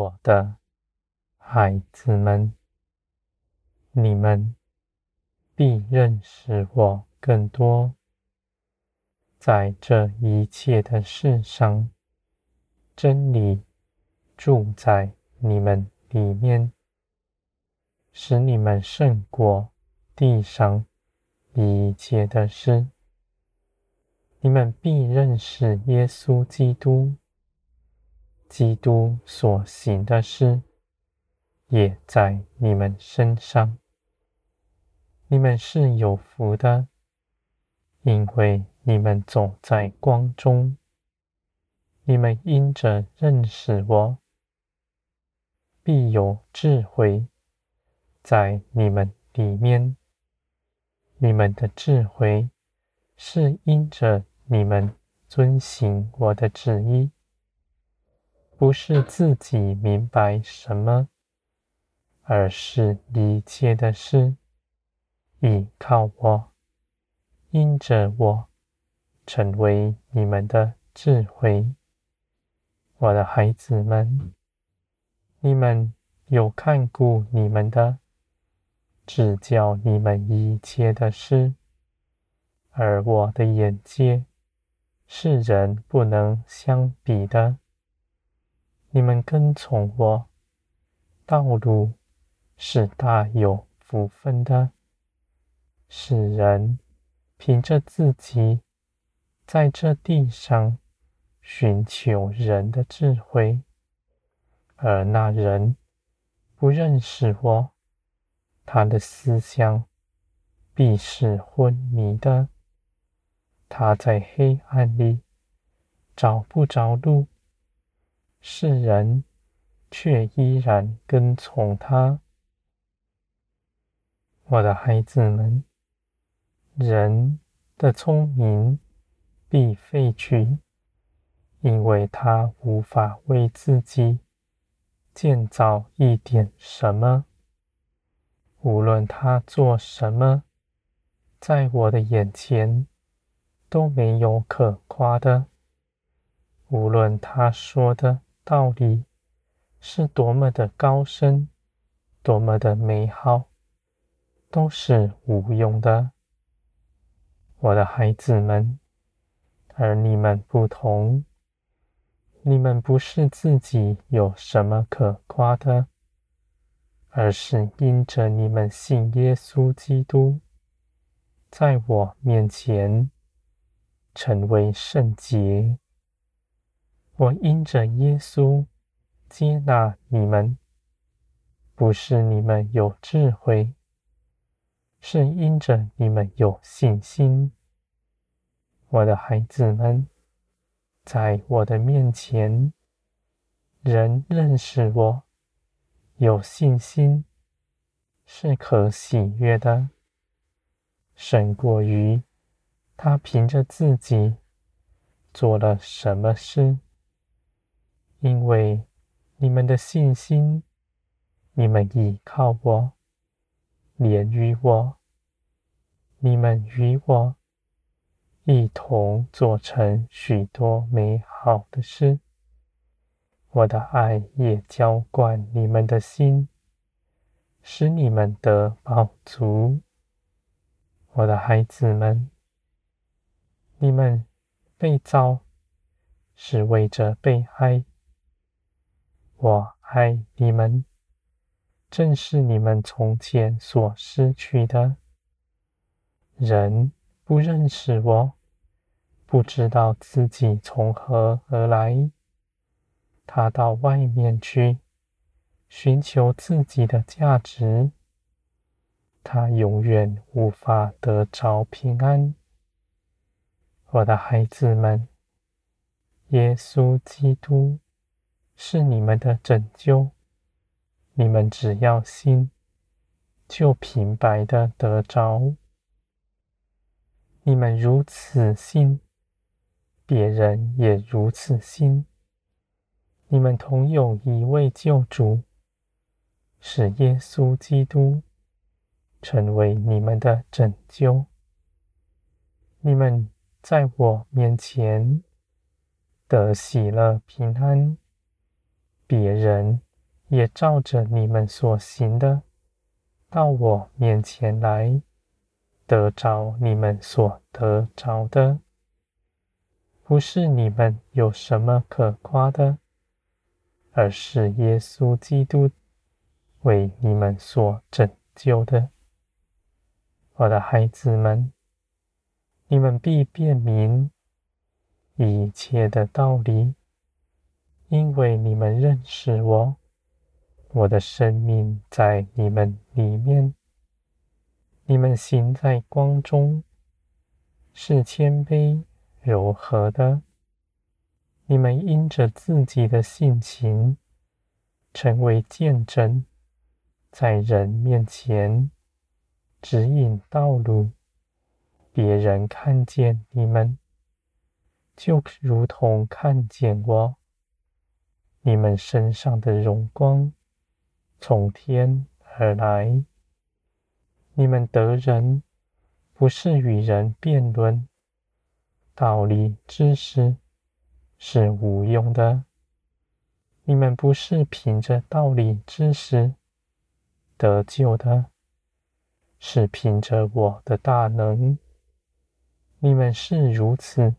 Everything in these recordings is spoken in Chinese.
我的孩子们，你们必认识我更多。在这一切的事上，真理住在你们里面，使你们胜过地上一切的事。你们必认识耶稣基督，基督所行的事，也在你们身上。你们是有福的，因为你们走在光中。你们因着认识我，必有智慧在你们里面。你们的智慧是因着你们遵行我的旨意，不是自己明白什么，而是一切的事倚靠我，因着我成为你们的智慧。我的孩子们，你们有看顾你们的，指教你们一切的事，而我的眼界是人不能相比的。你们跟从我，道路是大有福分的。使人凭着自己在这地上。寻求人的智慧，而那人不认识我，他的思想必是昏迷的。他在黑暗里找不着路，世人却依然跟从他。我的孩子们，人的聪明必废去。因为他无法为自己建造一点什么，无论他做什么，在我的眼前都没有可夸的。无论他说的道理是多么的高深，多么的美好，都是无用的。我的孩子们，而你们不同。你们不是自己有什么可夸的，而是因着你们信耶稣基督，在我面前成为圣洁。我因着耶稣接纳你们，不是你们有智慧，是因着你们有信心。我的孩子们。在我的面前，人认识我，有信心，是可喜悦的，胜过于他凭着自己做了什么事。因为你们的信心，你们倚靠我，连于我，你们与我。一同做成许多美好的事，我的爱也浇灌你们的心，使你们得饱足。我的孩子们，你们被造是为着被爱，我爱你们，正是你们从前所失去的。人不认识我。不知道自己从何而来，他到外面去寻求自己的价值，他永远无法得着平安。我的孩子们，耶稣基督是你们的拯救，你们只要信，就平白的得着。你们如此信。别人也如此信，你们同有一位救主，使耶稣基督，成为你们的拯救。你们在我面前得喜乐平安，别人也照着你们所行的，到我面前来，得着你们所得着的。不是你们有什么可夸的，而是耶稣基督为你们所拯救的。我的孩子们，你们必辨明一切的道理，因为你们认识我，我的生命在你们里面。你们行在光中，是谦卑。柔和的，你们因着自己的性情，成为见证，在人面前指引道路。别人看见你们，就如同看见我。你们身上的荣光从天而来。你们得人，不是与人辩论。道理知识是无用的。你们不是凭着道理知识得救的，是凭着我的大能。你们是如此，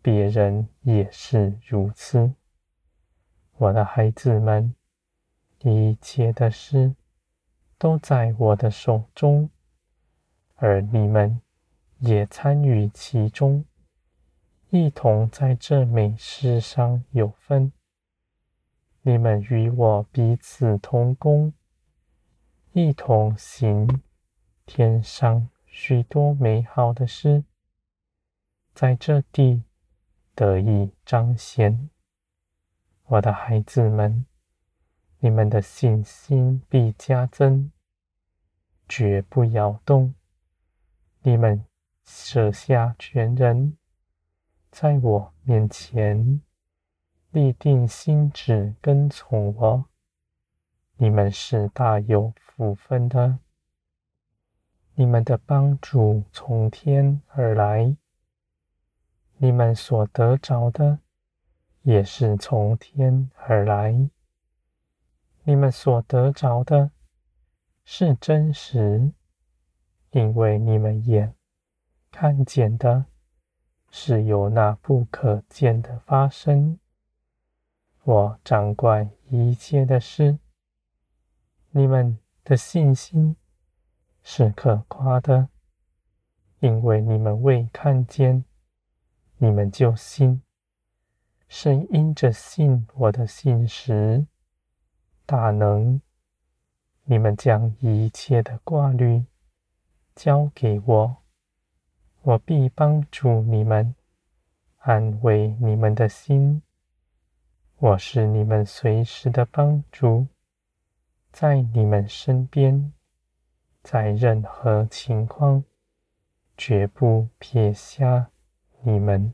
别人也是如此。我的孩子们，一切的事都在我的手中，而你们也参与其中。一同在这美事上有分，你们与我彼此同工，一同行天上许多美好的事，在这地得以彰显。我的孩子们，你们的信心必加增，绝不摇动。你们舍下全人。在我面前立定心志，跟从我，你们是大有福分的。你们的帮助从天而来，你们所得着的也是从天而来。你们所得着的是真实，因为你们眼看见的。是有那不可见的发生。我掌管一切的事，你们的信心是可夸的，因为你们未看见，你们就信，是因着信我的信实大能。你们将一切的挂虑交给我。我必帮助你们，安慰你们的心。我是你们随时的帮助，在你们身边，在任何情况，绝不撇下你们。